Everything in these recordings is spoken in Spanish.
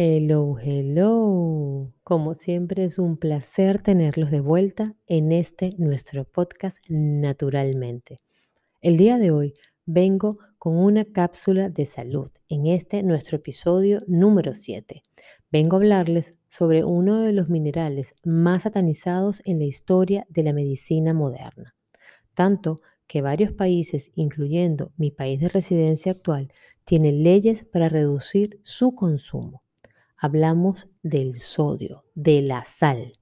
Hello, hello. Como siempre es un placer tenerlos de vuelta en este nuestro podcast Naturalmente. El día de hoy vengo con una cápsula de salud en este nuestro episodio número 7. Vengo a hablarles sobre uno de los minerales más satanizados en la historia de la medicina moderna. Tanto que varios países, incluyendo mi país de residencia actual, tienen leyes para reducir su consumo hablamos del sodio, de la sal.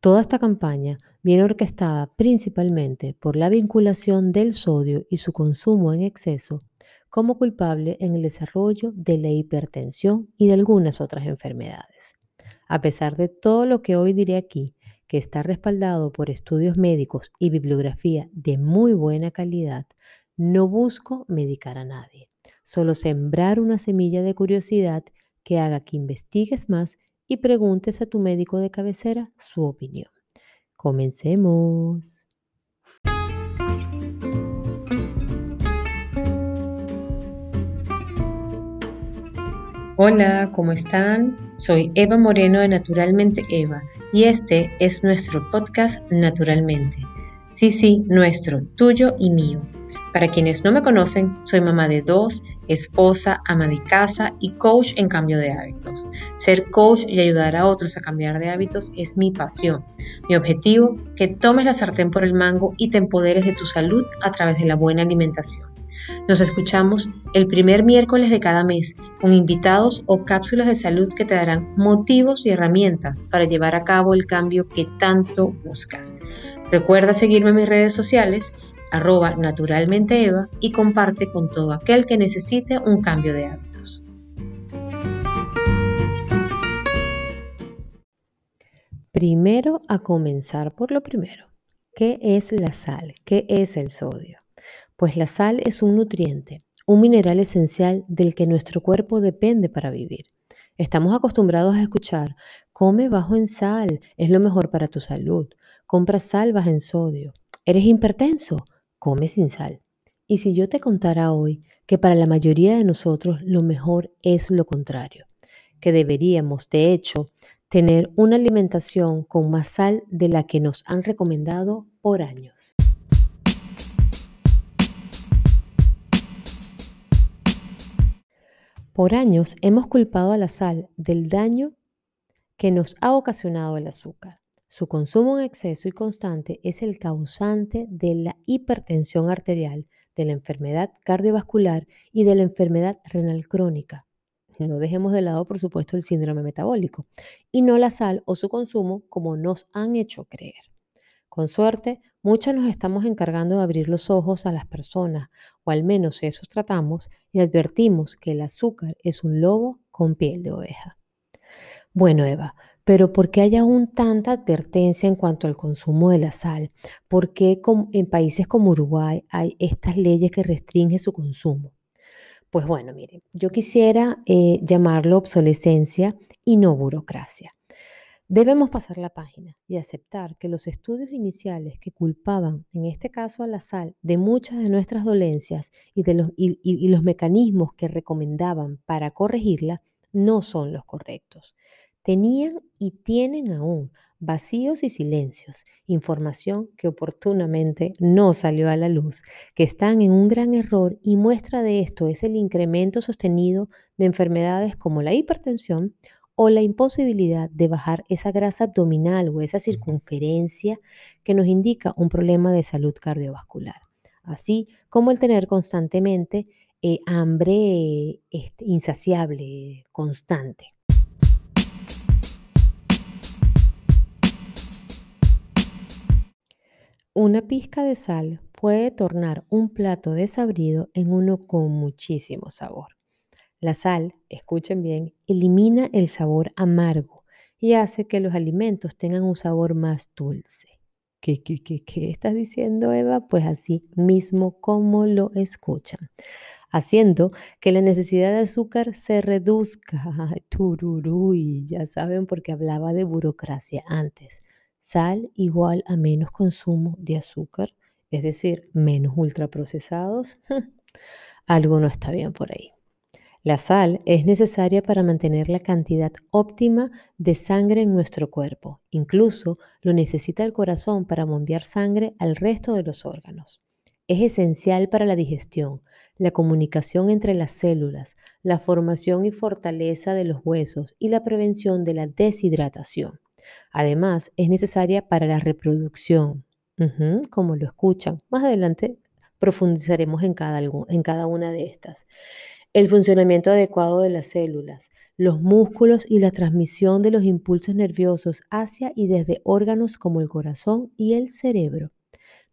Toda esta campaña viene orquestada principalmente por la vinculación del sodio y su consumo en exceso como culpable en el desarrollo de la hipertensión y de algunas otras enfermedades. A pesar de todo lo que hoy diré aquí, que está respaldado por estudios médicos y bibliografía de muy buena calidad, no busco medicar a nadie, solo sembrar una semilla de curiosidad que haga que investigues más y preguntes a tu médico de cabecera su opinión. Comencemos. Hola, ¿cómo están? Soy Eva Moreno de Naturalmente Eva y este es nuestro podcast Naturalmente. Sí, sí, nuestro, tuyo y mío para quienes no me conocen, soy mamá de dos, esposa, ama de casa y coach en cambio de hábitos. Ser coach y ayudar a otros a cambiar de hábitos es mi pasión. Mi objetivo, que tomes la sartén por el mango y te empoderes de tu salud a través de la buena alimentación. Nos escuchamos el primer miércoles de cada mes con invitados o cápsulas de salud que te darán motivos y herramientas para llevar a cabo el cambio que tanto buscas. Recuerda seguirme en mis redes sociales arroba naturalmente Eva y comparte con todo aquel que necesite un cambio de hábitos. Primero a comenzar por lo primero. ¿Qué es la sal? ¿Qué es el sodio? Pues la sal es un nutriente, un mineral esencial del que nuestro cuerpo depende para vivir. Estamos acostumbrados a escuchar, come bajo en sal, es lo mejor para tu salud, compra sal baja en sodio, eres hipertenso, come sin sal. Y si yo te contara hoy que para la mayoría de nosotros lo mejor es lo contrario, que deberíamos, de hecho, tener una alimentación con más sal de la que nos han recomendado por años. Por años hemos culpado a la sal del daño que nos ha ocasionado el azúcar. Su consumo en exceso y constante es el causante de la hipertensión arterial, de la enfermedad cardiovascular y de la enfermedad renal crónica. No dejemos de lado, por supuesto, el síndrome metabólico y no la sal o su consumo como nos han hecho creer. Con suerte, muchos nos estamos encargando de abrir los ojos a las personas, o al menos esos tratamos, y advertimos que el azúcar es un lobo con piel de oveja. Bueno, Eva, pero ¿por qué hay aún tanta advertencia en cuanto al consumo de la sal? ¿Por qué en países como Uruguay hay estas leyes que restringen su consumo? Pues bueno, miren, yo quisiera eh, llamarlo obsolescencia y no burocracia. Debemos pasar la página y aceptar que los estudios iniciales que culpaban, en este caso a la sal, de muchas de nuestras dolencias y, de los, y los mecanismos que recomendaban para corregirla, no son los correctos. Tenían y tienen aún vacíos y silencios, información que oportunamente no salió a la luz, que están en un gran error y muestra de esto es el incremento sostenido de enfermedades como la hipertensión o la imposibilidad de bajar esa grasa abdominal o esa circunferencia que nos indica un problema de salud cardiovascular, así como el tener constantemente eh, hambre este, insaciable, constante. Una pizca de sal puede tornar un plato desabrido en uno con muchísimo sabor. La sal, escuchen bien, elimina el sabor amargo y hace que los alimentos tengan un sabor más dulce. ¿Qué, qué, qué, qué estás diciendo, Eva? Pues así mismo como lo escuchan, haciendo que la necesidad de azúcar se reduzca. Tururú, y ya saben porque hablaba de burocracia antes. Sal igual a menos consumo de azúcar, es decir, menos ultraprocesados. Algo no está bien por ahí. La sal es necesaria para mantener la cantidad óptima de sangre en nuestro cuerpo. Incluso lo necesita el corazón para bombear sangre al resto de los órganos. Es esencial para la digestión, la comunicación entre las células, la formación y fortaleza de los huesos y la prevención de la deshidratación. Además, es necesaria para la reproducción, como lo escuchan. Más adelante profundizaremos en cada, en cada una de estas el funcionamiento adecuado de las células, los músculos y la transmisión de los impulsos nerviosos hacia y desde órganos como el corazón y el cerebro.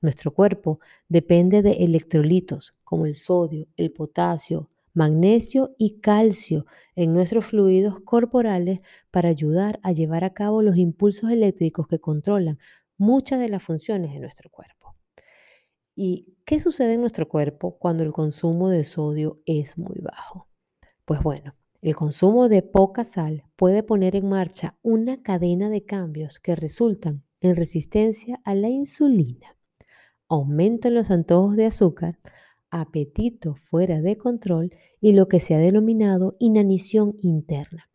Nuestro cuerpo depende de electrolitos como el sodio, el potasio, magnesio y calcio en nuestros fluidos corporales para ayudar a llevar a cabo los impulsos eléctricos que controlan muchas de las funciones de nuestro cuerpo. ¿Y qué sucede en nuestro cuerpo cuando el consumo de sodio es muy bajo? Pues bueno, el consumo de poca sal puede poner en marcha una cadena de cambios que resultan en resistencia a la insulina, aumento en los antojos de azúcar, apetito fuera de control y lo que se ha denominado inanición interna.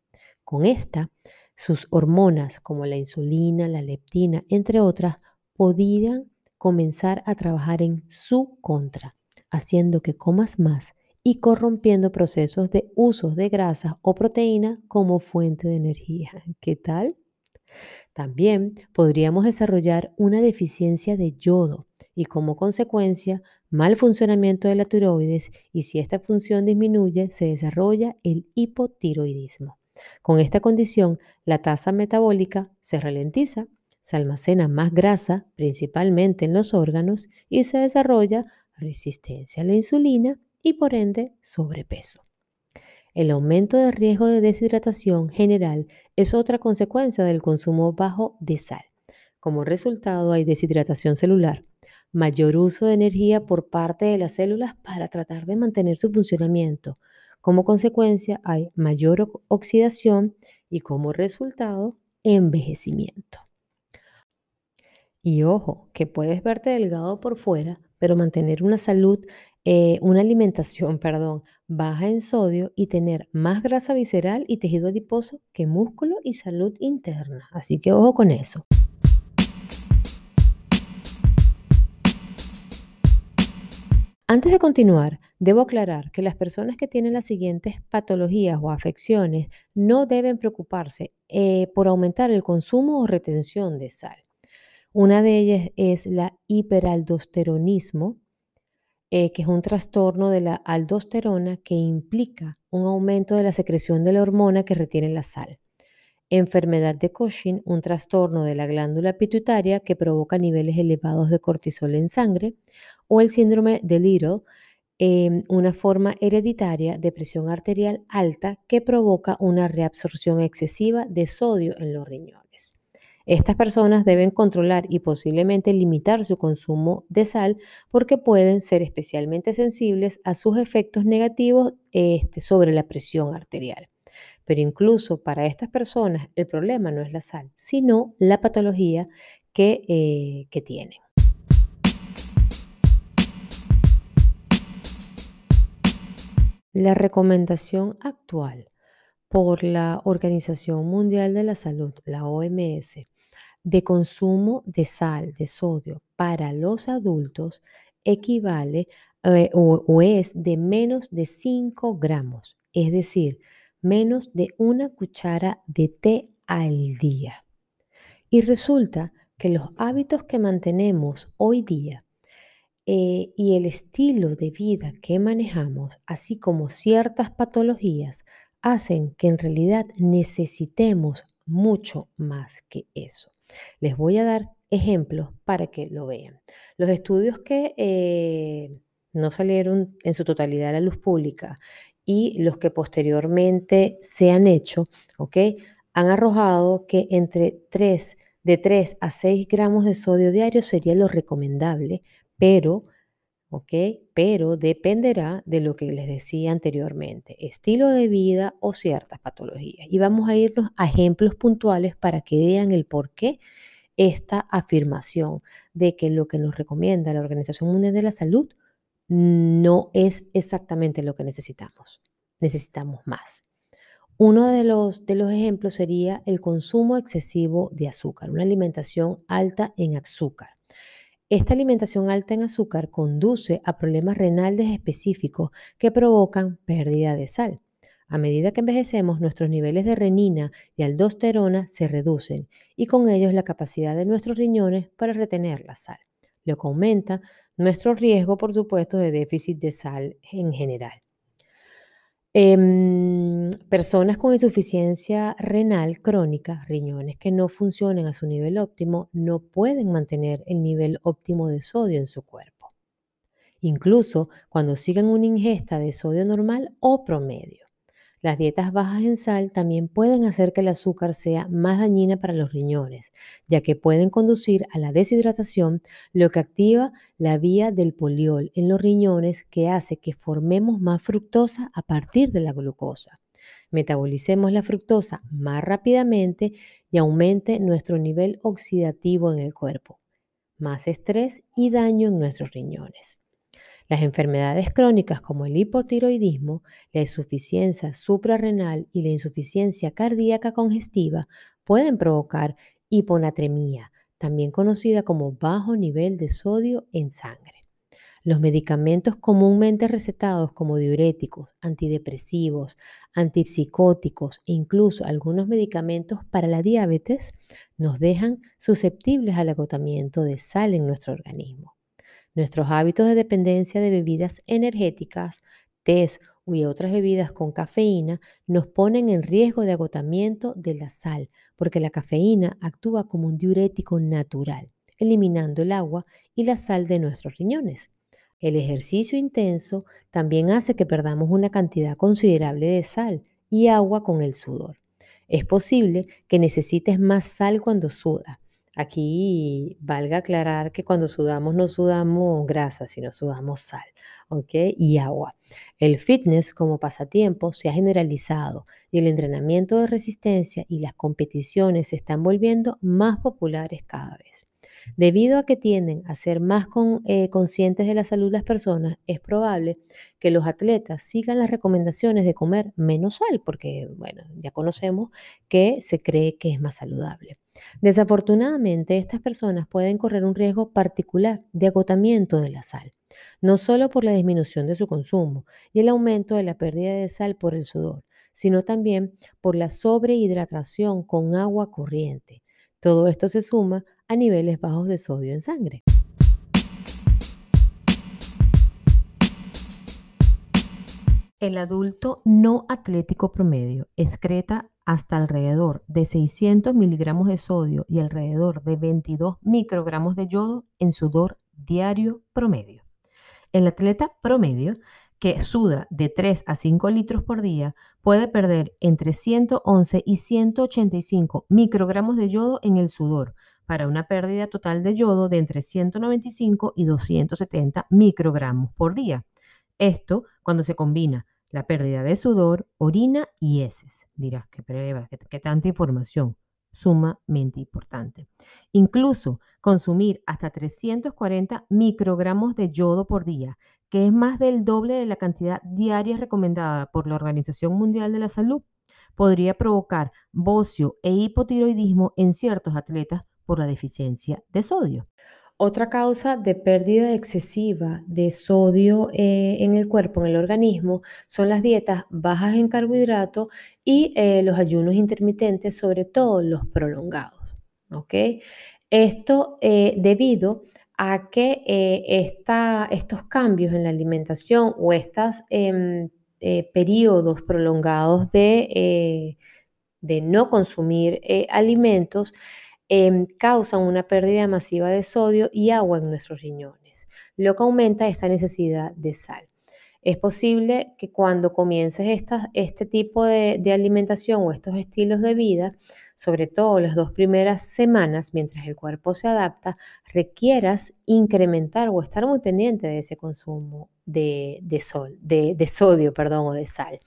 Con esta, sus hormonas como la insulina, la leptina, entre otras, podrían comenzar a trabajar en su contra, haciendo que comas más y corrompiendo procesos de usos de grasa o proteína como fuente de energía. ¿Qué tal? También podríamos desarrollar una deficiencia de yodo y como consecuencia mal funcionamiento de la tiroides y si esta función disminuye se desarrolla el hipotiroidismo. Con esta condición la tasa metabólica se ralentiza se almacena más grasa, principalmente en los órganos, y se desarrolla resistencia a la insulina y por ende sobrepeso. El aumento de riesgo de deshidratación general es otra consecuencia del consumo bajo de sal. Como resultado hay deshidratación celular, mayor uso de energía por parte de las células para tratar de mantener su funcionamiento. Como consecuencia hay mayor oxidación y como resultado envejecimiento. Y ojo, que puedes verte delgado por fuera, pero mantener una salud, eh, una alimentación, perdón, baja en sodio y tener más grasa visceral y tejido adiposo que músculo y salud interna. Así que ojo con eso. Antes de continuar, debo aclarar que las personas que tienen las siguientes patologías o afecciones no deben preocuparse eh, por aumentar el consumo o retención de sal. Una de ellas es la hiperaldosteronismo, eh, que es un trastorno de la aldosterona que implica un aumento de la secreción de la hormona que retiene la sal. Enfermedad de Cushing, un trastorno de la glándula pituitaria que provoca niveles elevados de cortisol en sangre. O el síndrome de Little, em, una forma hereditaria de presión arterial alta que provoca una reabsorción excesiva de sodio en los riñones. Estas personas deben controlar y posiblemente limitar su consumo de sal porque pueden ser especialmente sensibles a sus efectos negativos este, sobre la presión arterial. Pero incluso para estas personas el problema no es la sal, sino la patología que, eh, que tienen. La recomendación actual por la Organización Mundial de la Salud, la OMS, de consumo de sal, de sodio para los adultos equivale eh, o, es de menos de 5 gramos, es decir, menos de una cuchara de té al día. Y resulta que los hábitos que mantenemos hoy día eh, y el estilo de vida que manejamos, así como ciertas patologías, hacen que en realidad necesitemos mucho más que eso. Les voy a dar ejemplos para que lo vean. Los estudios que eh, no salieron en su totalidad a la luz pública y los que posteriormente se han hecho, ¿ok? Han arrojado que entre 3, de 3 a 6 gramos de sodio diario sería lo recomendable, pero ¿ok? Pero dependerá de lo que les decía anteriormente, estilo de vida o ciertas patologías. Y vamos a irnos a ejemplos puntuales para que vean el por qué esta afirmación de que lo que nos recomienda la Organización Mundial de la Salud no es exactamente lo que necesitamos. necesitamos más. Uno de los, de los ejemplos sería el consumo excesivo de azúcar, una alimentación alta en azúcar. Esta alimentación alta en azúcar conduce a problemas renales específicos que provocan pérdida de sal. A medida que envejecemos, nuestros niveles de renina y aldosterona se reducen y con ellos la capacidad de nuestros riñones para retener la sal, lo que aumenta nuestro riesgo, por supuesto, de déficit de sal en general. Em, personas con insuficiencia renal crónica, riñones que no funcionan a su nivel óptimo, no pueden mantener el nivel óptimo de sodio en su cuerpo, incluso cuando sigan una ingesta de sodio normal o promedio. Las dietas bajas en sal también pueden hacer que el azúcar sea más dañina para los riñones, ya que pueden conducir a la deshidratación, lo que activa la vía del poliol en los riñones que hace que formemos más fructosa a partir de la glucosa. Metabolicemos la fructosa más rápidamente y aumente nuestro nivel oxidativo en el cuerpo, más estrés y daño en nuestros riñones. Las enfermedades crónicas como el hipotiroidismo, la insuficiencia suprarrenal y la insuficiencia cardíaca congestiva pueden provocar hiponatremia, también conocida como bajo nivel de sodio en sangre. Los medicamentos comúnmente recetados como diuréticos, antidepresivos, antipsicóticos e incluso algunos medicamentos para la diabetes nos dejan susceptibles al agotamiento de sal en nuestro organismo. Nuestros hábitos de dependencia de bebidas energéticas, tés y otras bebidas con cafeína nos ponen en riesgo de agotamiento de la sal, porque la cafeína actúa como un diurético natural, eliminando el agua y la sal de nuestros riñones. El ejercicio intenso también hace que perdamos una cantidad considerable de sal y agua con el sudor. Es posible que necesites más sal cuando sudas, Aquí valga aclarar que cuando sudamos no sudamos grasa, sino sudamos sal. Y agua. El fitness como pasatiempo se ha generalizado y el entrenamiento de resistencia y las competiciones se están volviendo más populares cada vez. Debido a que tienden a ser más eh, conscientes de la salud de las personas, es probable que los atletas sigan las recomendaciones de comer menos sal, porque, bueno, ya conocemos que se cree que es más saludable. Desafortunadamente, estas personas pueden correr un riesgo particular de agotamiento de la sal, no solo por la disminución de su consumo y el aumento de la pérdida de sal por el sudor, sino también por la sobrehidratación con agua corriente. Todo esto se suma a niveles bajos de sodio en sangre. El adulto no atlético promedio excreta hasta alrededor de 600 miligramos de sodio y alrededor de 22 microgramos de yodo en sudor diario promedio. El atleta promedio que suda de 3 a 5 litros por día puede perder entre 111 y 185 microgramos de yodo en el sudor, para una pérdida total de yodo de entre 195 y 270 microgramos por día. Esto cuando se combina la pérdida de sudor, orina y heces. Dirás, qué prueba, qué, tanta información. Sumamente importante. Incluso consumir hasta 340 microgramos de yodo por día, que es más del doble de la cantidad diaria recomendada por la Organización Mundial de la Salud, podría provocar bocio e hipotiroidismo en ciertos atletas por la deficiencia de sodio. Otra causa de pérdida excesiva de sodio eh, en el cuerpo, en el organismo, son las dietas bajas en carbohidratos y eh, los ayunos intermitentes, sobre todo los prolongados. Esto eh, debido a que estos cambios en la alimentación o estos em, periodos prolongados de, de no consumir alimentos Em, causan una pérdida masiva de sodio y agua en nuestros riñones, lo que aumenta esa necesidad de sal. Es posible que cuando comiences este tipo de, de alimentación o estos estilos de vida, sobre todo las dos primeras semanas, mientras el cuerpo se adapta, requieras incrementar o estar muy pendiente de ese consumo de, sol, de, de, sodio perdón, o de sal.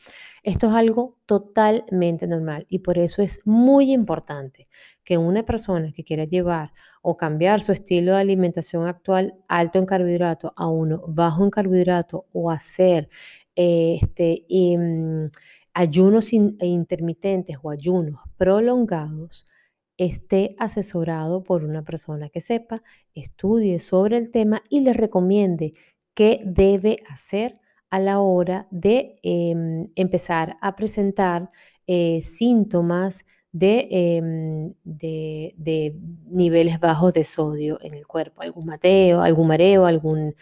Esto es algo totalmente normal y por eso es muy importante que una persona que quiera llevar o cambiar su estilo de alimentación actual alto en carbohidrato a uno bajo en carbohidrato o hacer este, mm, ayunos intermitentes o ayunos prolongados, esté asesorado por una persona que sepa, estudie sobre el tema y le recomiende qué debe hacer a la hora de em, empezar a presentar eh, síntomas em, de, niveles bajos de sodio en el cuerpo, algún mateo, algún mareo, algún,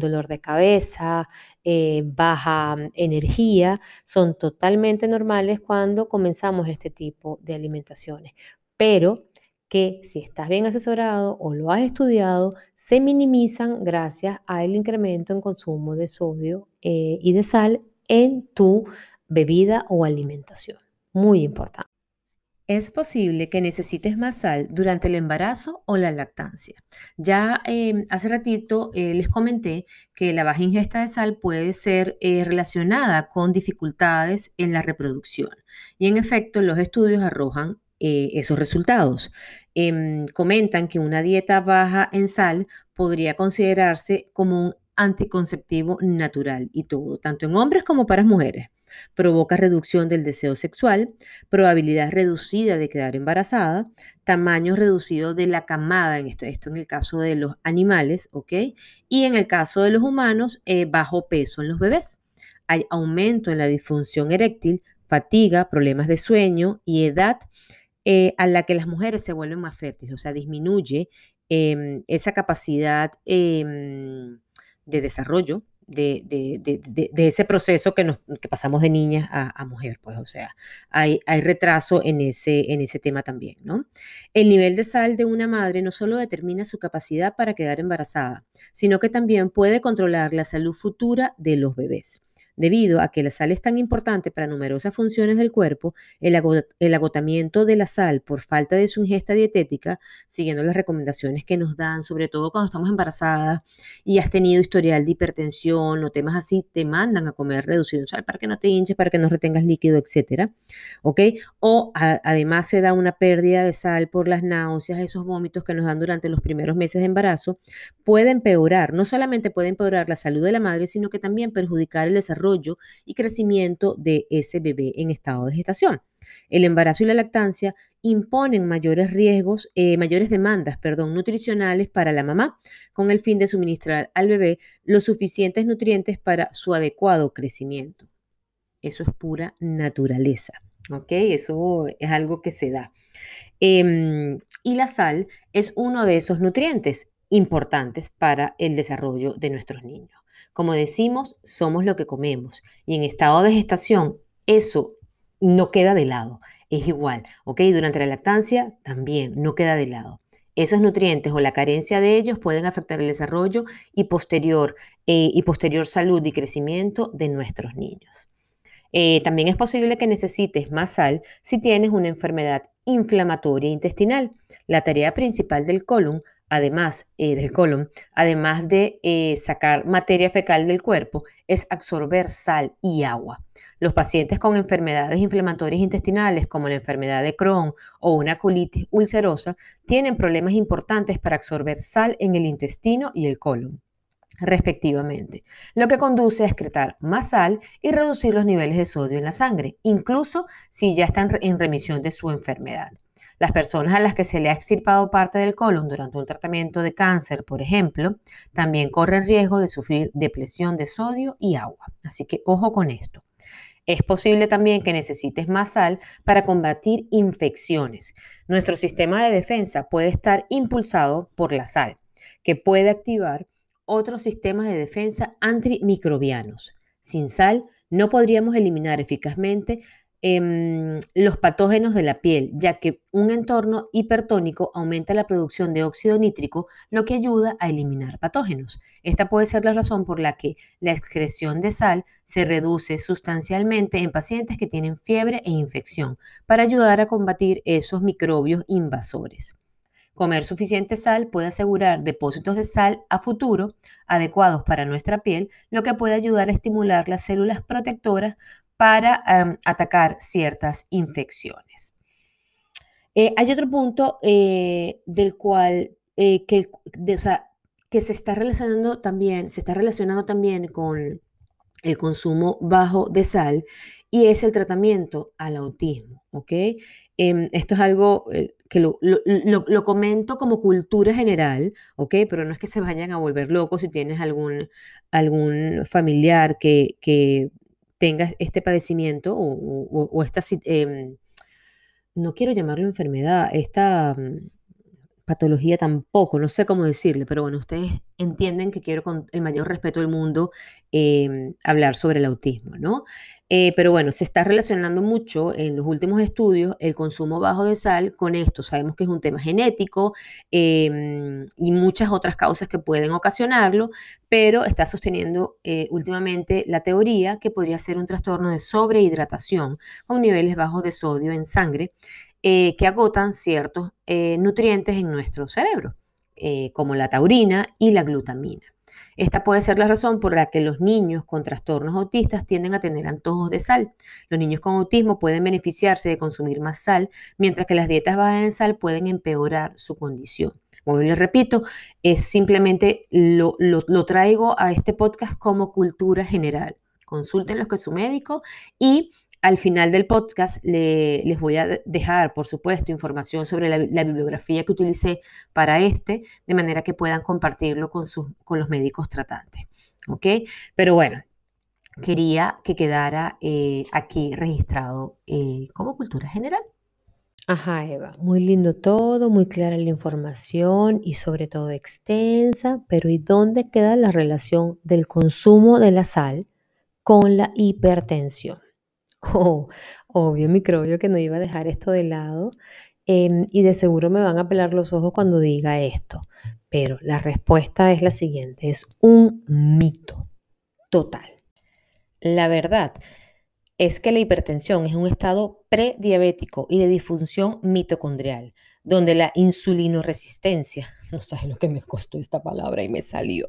dolor de cabeza, eh, baja energía, son totalmente normales cuando comenzamos este tipo de alimentaciones. Pero que si estás bien asesorado o lo has estudiado, se minimizan gracias al incremento en consumo de sodio eh, y de sal en tu bebida o alimentación. Muy importante. Es posible que necesites más sal durante el embarazo o la lactancia. Ya em, hace ratito eh, les comenté que la baja ingesta de sal puede ser eh, relacionada con dificultades en la reproducción. Y en efecto, los estudios arrojan esos resultados. Em, comentan que una dieta baja en sal podría considerarse como un anticonceptivo natural y todo, tanto en hombres como para mujeres. Provoca reducción del deseo sexual, probabilidad reducida de quedar embarazada, tamaño reducido de la camada, en esto, esto en el caso de los animales, ¿ok? Y en el caso de los humanos, eh, bajo peso en los bebés. Hay aumento en la disfunción eréctil, fatiga, problemas de sueño y edad eh, a la que las mujeres se vuelven más fértiles, o sea, disminuye em, esa capacidad em, de desarrollo de, ese proceso que, nos, pasamos de niña a, mujer, pues, o sea, hay, hay, retraso en ese, en ese tema también, ¿no? El nivel de sal de una madre no solo determina su capacidad para quedar embarazada, sino que también puede controlar la salud futura de los bebés. Debido a que la sal es tan importante para numerosas funciones del cuerpo, el, agotamiento de la sal por falta de su ingesta dietética, siguiendo las recomendaciones que nos dan, sobre todo cuando estamos embarazadas y has tenido historial de hipertensión o temas así, te mandan a comer reducido sal para que no te hinches, para que no retengas líquido, etc. ¿Ok? O además se da una pérdida de sal por las náuseas, esos vómitos que nos dan durante los primeros meses de embarazo, puede empeorar, no solamente puede empeorar la salud de la madre, sino que también perjudicar el desarrollo y crecimiento de ese bebé en estado de gestación. El embarazo y la lactancia imponen mayores riesgos, eh, mayores demandas, perdón, nutricionales para la mamá, con el fin de suministrar al bebé los suficientes nutrientes para su adecuado crecimiento. Eso es pura naturaleza, ¿ok? Eso es algo que se da. Em, y la sal es uno de esos nutrientes importantes para el desarrollo de nuestros niños. Como decimos, somos lo que comemos y en estado de gestación eso no queda de lado, es igual, ¿ok? Durante la lactancia también no queda de lado. Esos nutrientes o la carencia de ellos pueden afectar el desarrollo y posterior, eh, y posterior salud y crecimiento de nuestros niños. Eh, también es posible que necesites más sal si tienes una enfermedad inflamatoria intestinal. La tarea principal del colon además eh, del colon, además de eh, sacar materia fecal del cuerpo, es absorber sal y agua. Los pacientes con enfermedades inflamatorias intestinales como la enfermedad de Crohn o una colitis ulcerosa tienen problemas importantes para absorber sal en el intestino y el colon respectivamente, lo que conduce a excretar más sal y reducir los niveles de sodio en la sangre, incluso si ya están en remisión de su enfermedad. Las personas a las que se le ha extirpado parte del colon durante un tratamiento de cáncer, por ejemplo, también corren riesgo de sufrir depresión de sodio y agua. Así que ojo con esto. Es posible también que necesites más sal para combatir infecciones. Nuestro sistema de defensa puede estar impulsado por la sal, que puede activar otros sistemas de defensa antimicrobianos. Sin sal no podríamos eliminar eficazmente em, los patógenos de la piel, ya que un entorno hipertónico aumenta la producción de óxido nítrico, lo que ayuda a eliminar patógenos. Esta puede ser la razón por la que la excreción de sal se reduce sustancialmente en pacientes que tienen fiebre e infección, para ayudar a combatir esos microbios invasores. Comer suficiente sal puede asegurar depósitos de sal a futuro adecuados para nuestra piel, lo que puede ayudar a estimular las células protectoras para em, atacar ciertas infecciones. Eh, hay otro punto eh, del cual eh, que, que se está relacionando también, se está relacionando también con, el consumo bajo de sal y es el tratamiento al autismo, ¿ok? Em, esto es algo que lo, comento como cultura general, ¿ok? Pero no es que se vayan a volver locos si tienes algún, algún familiar que, tenga este padecimiento o, esta, em, no quiero llamarlo enfermedad, esta mm, patología tampoco, no sé cómo decirle, pero bueno, ustedes entienden que quiero con el mayor respeto del mundo em, hablar sobre el autismo, ¿no? Eh, pero bueno, se está relacionando mucho en los últimos estudios el consumo bajo de sal con esto. Sabemos que es un tema genético em, y muchas otras causas que pueden ocasionarlo, pero está sosteniendo eh, últimamente la teoría que podría ser un trastorno de sobrehidratación con niveles bajos de sodio en sangre eh, que agotan ciertos eh, nutrientes en nuestro cerebro, eh, como la taurina y la glutamina. Esta puede ser la razón por la que los niños con trastornos autistas tienden a tener antojos de sal. Los niños con autismo pueden beneficiarse de consumir más sal, mientras que las dietas bajas en sal pueden empeorar su condición. Como les repito, es simplemente lo, lo traigo a este podcast como cultura general. Consulten que su médico y al final del podcast les voy a dejar, por supuesto, información sobre la, bibliografía que utilicé para este, de manera que puedan compartirlo con, con los médicos tratantes. ¿Ok? Pero bueno, quería que quedara eh, aquí registrado eh, como cultura general. Ajá, Eva, muy lindo todo, muy clara la información y sobre todo extensa, pero ¿y dónde queda la relación del consumo de la sal con la hipertensión? Oh, obvio, microbio que no iba a dejar esto de lado. Em, y de seguro me van a pelar los ojos cuando diga esto. Pero la respuesta es la siguiente, es un mito total. La verdad es que la hipertensión es un estado prediabético y de disfunción mitocondrial, donde la insulinoresistencia, no sabes lo que me costó esta palabra y me salió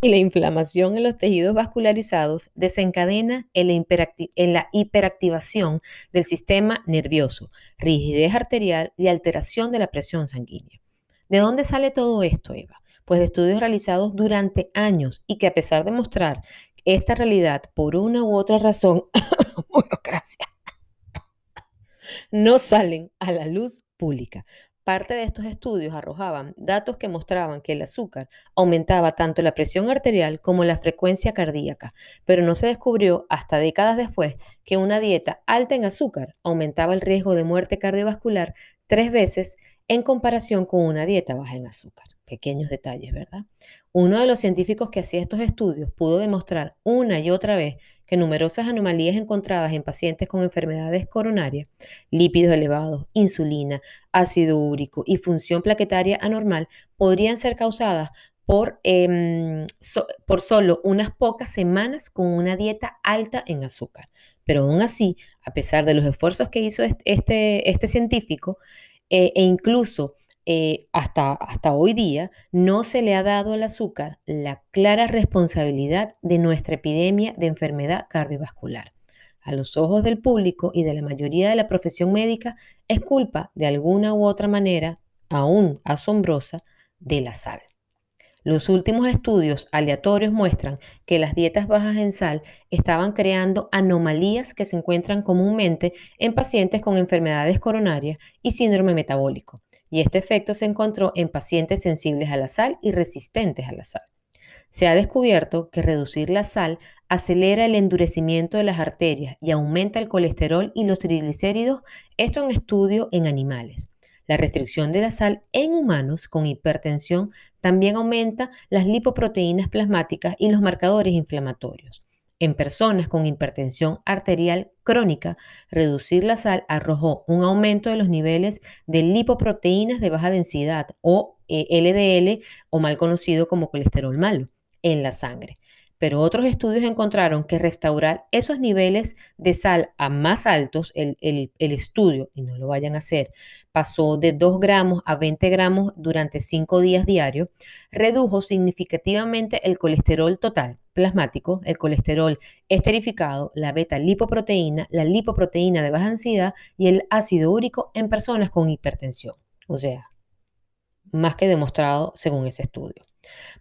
y la inflamación en los tejidos vascularizados desencadena en la, hiperactivación del sistema nervioso, rigidez arterial y alteración de la presión sanguínea. ¿De dónde sale todo esto, Eva? Pues de estudios realizados durante años y que a pesar de mostrar esta realidad por una u otra razón, burocracia, no salen a la luz pública. Parte de estos estudios arrojaban datos que mostraban que el azúcar aumentaba tanto la presión arterial como la frecuencia cardíaca, pero no se descubrió hasta décadas después que una dieta alta en azúcar aumentaba el riesgo de muerte cardiovascular tres veces en comparación con una dieta baja en azúcar. Pequeños detalles, ¿verdad? Uno de los científicos que hacía estos estudios pudo demostrar una y otra vez que numerosas anomalías encontradas en pacientes con enfermedades coronarias, lípidos elevados, insulina, ácido úrico y función plaquetaria anormal podrían ser causadas por, em, por solo unas pocas semanas con una dieta alta en azúcar. Pero aún así, a pesar de los esfuerzos que hizo este, este científico, eh, e incluso eh, hasta, hasta hoy día no se le ha dado al azúcar la clara responsabilidad de nuestra epidemia de enfermedad cardiovascular. A los ojos del público y de la mayoría de la profesión médica es culpa de alguna u otra manera, aún asombrosa, de la sal. Los últimos estudios aleatorios muestran que las dietas bajas en sal estaban creando anomalías que se encuentran comúnmente en pacientes con enfermedades coronarias y síndrome metabólico, y este efecto se encontró en pacientes sensibles a la sal y resistentes a la sal. Se ha descubierto que reducir la sal acelera el endurecimiento de las arterias y aumenta el colesterol y los triglicéridos, esto en estudio en animales. La restricción de la sal en humanos con hipertensión también aumenta las lipoproteínas plasmáticas y los marcadores inflamatorios. En personas con hipertensión arterial crónica, reducir la sal arrojó un aumento de los niveles de lipoproteínas de baja densidad o LDL eh, o mal conocido como colesterol malo en la sangre pero otros estudios encontraron que restaurar esos niveles de sal a más altos, el, estudio, y no lo vayan a hacer, pasó de 2 gramos a 20 gramos durante 5 días diarios, redujo significativamente el colesterol total plasmático, el colesterol esterificado, la beta lipoproteína, la lipoproteína de baja ansiedad y el ácido úrico en personas con hipertensión. O sea, más que demostrado según ese estudio.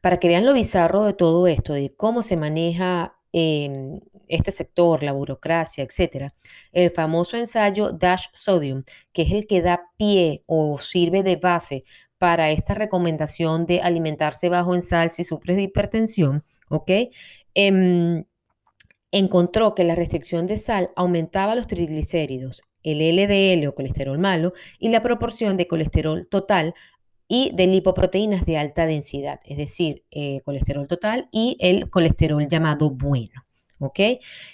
Para que vean lo bizarro de todo esto, de cómo se maneja em, este sector, la burocracia, etcétera, el famoso ensayo Dash Sodium, que es el que da pie o sirve de base para esta recomendación de alimentarse bajo en sal si sufres de hipertensión, ¿ok? Em, encontró que la restricción de sal aumentaba los triglicéridos, el LDL o colesterol malo y la proporción de colesterol total y de lipoproteínas de alta densidad, es decir, eh, colesterol total y el colesterol llamado bueno.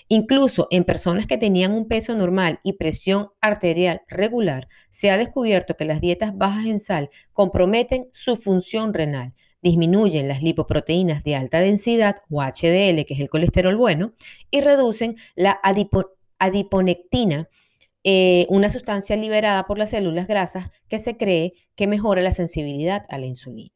Incluso en personas que tenían un peso normal y presión arterial regular, se ha descubierto que las dietas bajas en sal comprometen su función renal, disminuyen las lipoproteínas de alta densidad o HDL, que es el colesterol bueno, y reducen la adiponectina, eh, una sustancia liberada por las células grasas que se cree que mejora la sensibilidad a la insulina.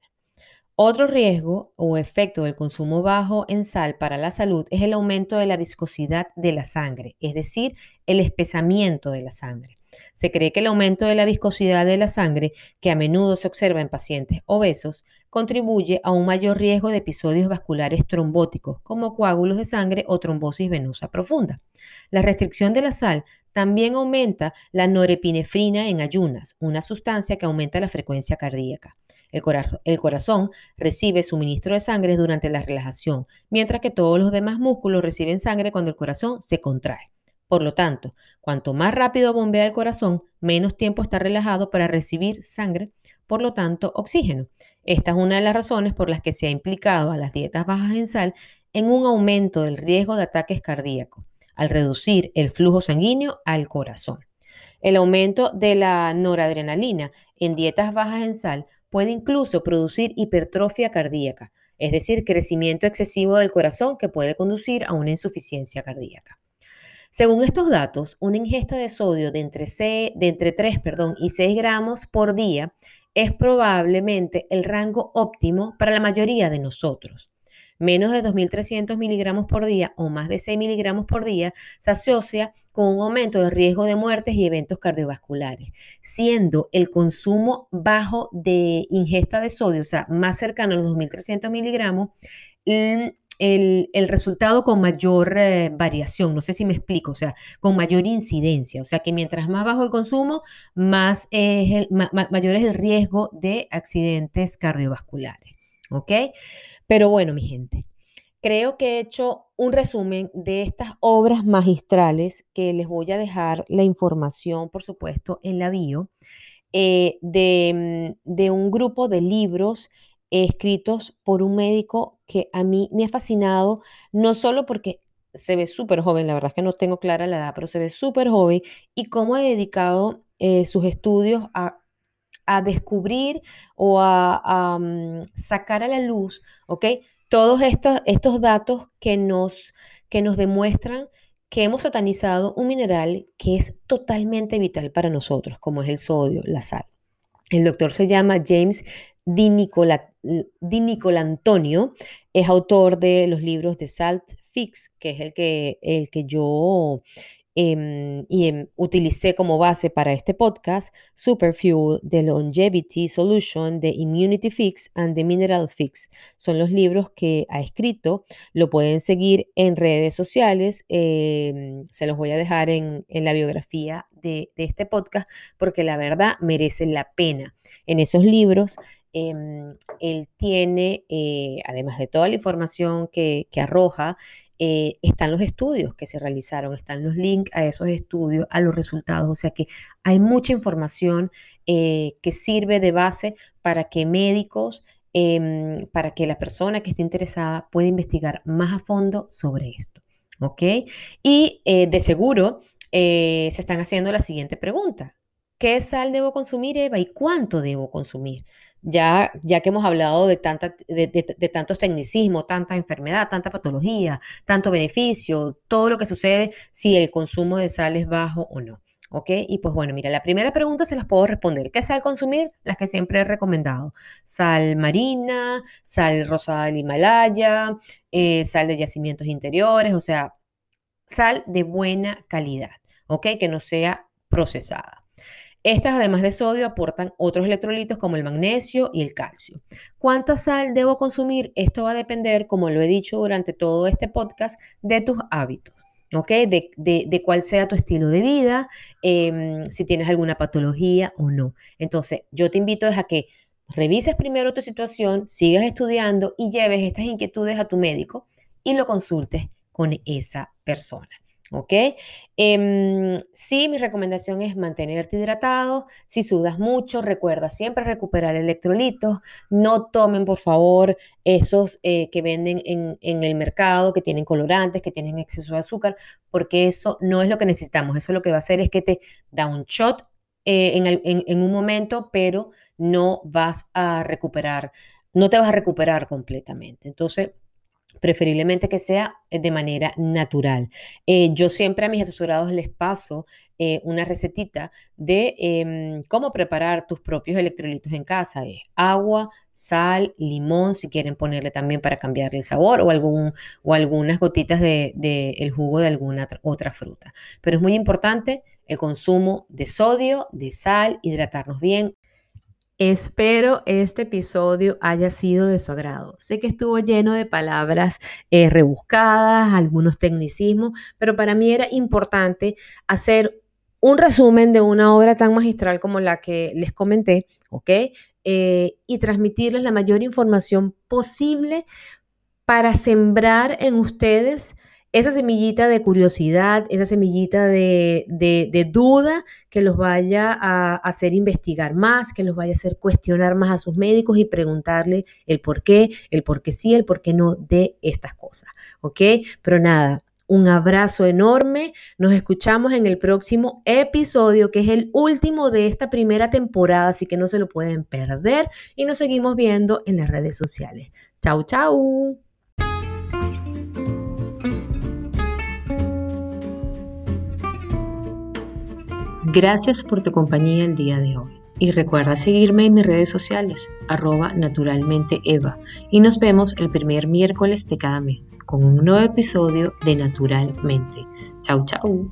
Otro riesgo o efecto del consumo bajo en sal para la salud es el aumento de la viscosidad de la sangre, es decir, el espesamiento de la sangre. Se cree que el aumento de la viscosidad de la sangre, que a menudo se observa en pacientes obesos, contribuye a un mayor riesgo de episodios vasculares trombóticos, como coágulos de sangre o trombosis venosa profunda. La restricción de la sal también aumenta la norepinefrina en ayunas, una sustancia que aumenta la frecuencia cardíaca. El, corazón recibe suministro de sangre durante la relajación, mientras que todos los demás músculos reciben sangre cuando el corazón se contrae. Por lo tanto, cuanto más rápido bombea el corazón, menos tiempo está relajado para recibir sangre, por lo tanto, oxígeno. Esta es una de las razones por las que se ha implicado a las dietas bajas en sal en un aumento del riesgo de ataques cardíacos, al reducir el flujo sanguíneo al corazón. El aumento de la noradrenalina en dietas bajas en sal puede incluso producir hipertrofia cardíaca, es decir, crecimiento excesivo del corazón que puede conducir a una insuficiencia cardíaca. Según estos datos, una ingesta de sodio de entre, entre 3 perdón, y 6 gramos por día es probablemente el rango óptimo para la mayoría de nosotros. Menos de 2.300 miligramos por día o más de 6 miligramos por día se asocia con un aumento de riesgo de muertes y eventos cardiovasculares, siendo el consumo bajo de ingesta de sodio, o sea, más cercano a los 2.300 miligramos, el, resultado con mayor eh, variación, no sé si me explico, o sea, con mayor incidencia, o sea que mientras más bajo el consumo, más es mayor es el riesgo de accidentes cardiovasculares, ¿ok? Pero bueno, mi gente, creo que he hecho un resumen de estas obras magistrales que les voy a dejar la información, por supuesto, en la bio, eh, de, mm, de un grupo de libros escritos por un médico que a mí me ha fascinado, no solo porque se ve súper joven, la verdad es que no tengo clara la edad, pero se ve súper joven y cómo ha dedicado eh, sus estudios a a descubrir o a, mm, sacar a la luz, ¿ok? Todos estos, estos datos que nos, que nos demuestran que hemos satanizado un mineral que es totalmente vital para nosotros, como es el sodio, la sal. El doctor se llama James Di, Nicola, Di Antonio, es autor de los libros de Salt Fix, que es el que, el que yo Em, em, utilicé como base para este podcast Superfuel, The Longevity Solution, The Immunity Fix and The Mineral Fix. Son los libros que ha escrito. Lo pueden seguir en redes sociales. Em, se los voy a dejar en, la biografía de, este podcast porque la verdad merece la pena. En esos libros él tiene, eh, además de toda la información que, arroja, eh, están los estudios que se realizaron, están los links a esos estudios, a los resultados. O sea que hay mucha información eh, que sirve de base para que médicos, em, para que la persona que esté interesada pueda investigar más a fondo sobre esto. ¿Ok? Y de seguro se están haciendo la siguiente pregunta. ¿Qué sal debo consumir, Eva? ¿Y cuánto debo consumir? Ya, ya que hemos hablado de, tanta, de, tantos tecnicismos, tanta enfermedad, tanta patología, tanto beneficio, todo lo que sucede si el consumo de sal es bajo o no. ¿Ok? Y pues bueno, mira, la primera pregunta se las puedo responder. ¿Qué sal consumir? Las que siempre he recomendado. Sal marina, sal rosada del Himalaya, eh, sal de yacimientos interiores, o sea, sal de buena calidad, ¿ok? Que no sea procesada. Estas, además de sodio, aportan otros electrolitos como el magnesio y el calcio. ¿Cuánta sal debo consumir? Esto va a depender, como lo he dicho durante todo este podcast, de tus hábitos. ¿ok? De, cuál sea tu estilo de vida, em, si tienes alguna patología o no. Entonces, yo te invito a que revises primero tu situación, sigas estudiando y lleves estas inquietudes a tu médico y lo consultes con esa persona. ¿Ok? Em, sí, mi recomendación es mantenerte hidratado. Si sudas mucho, recuerda siempre recuperar electrolitos. No tomen, por favor, esos eh, que venden en, el mercado, que tienen colorantes, que tienen exceso de azúcar, porque eso no es lo que necesitamos. Eso lo que va a hacer es que te da un shot eh, en un momento, pero no vas a recuperar, no te vas a recuperar completamente. Entonces, preferiblemente que sea eh, de manera natural. Eh, yo siempre a mis asesorados les paso eh, una recetita de em, cómo preparar tus propios electrolitos en casa. agua, sal, limón, si quieren ponerle también para cambiar el sabor o, algún, o algunas gotitas del de, jugo de alguna otra fruta. Pero es muy importante el consumo de sodio, de sal, hidratarnos bien, Espero este episodio haya sido de su agrado. Sé que estuvo lleno de palabras eh, rebuscadas, algunos tecnicismos, pero para mí era importante hacer un resumen de una obra tan magistral como la que les comenté, ¿ok? Eh, y transmitirles la mayor información posible para sembrar en ustedes esa semillita de curiosidad, esa semillita de, duda que los vaya a hacer investigar más, que los vaya a hacer cuestionar más a sus médicos y preguntarle el por qué, el por qué sí, el por qué no de estas cosas. ¿Ok? Pero nada, un abrazo enorme. Nos escuchamos en el próximo episodio, que es el último de esta primera temporada, así que no se lo pueden perder. Y nos seguimos viendo en las redes sociales. Chau, chau. Gracias por tu compañía el día de hoy. Y recuerda seguirme en mis redes sociales, arroba naturalmente Eva. Y nos vemos el primer miércoles de cada mes con un nuevo episodio de Naturalmente. Chau, chau.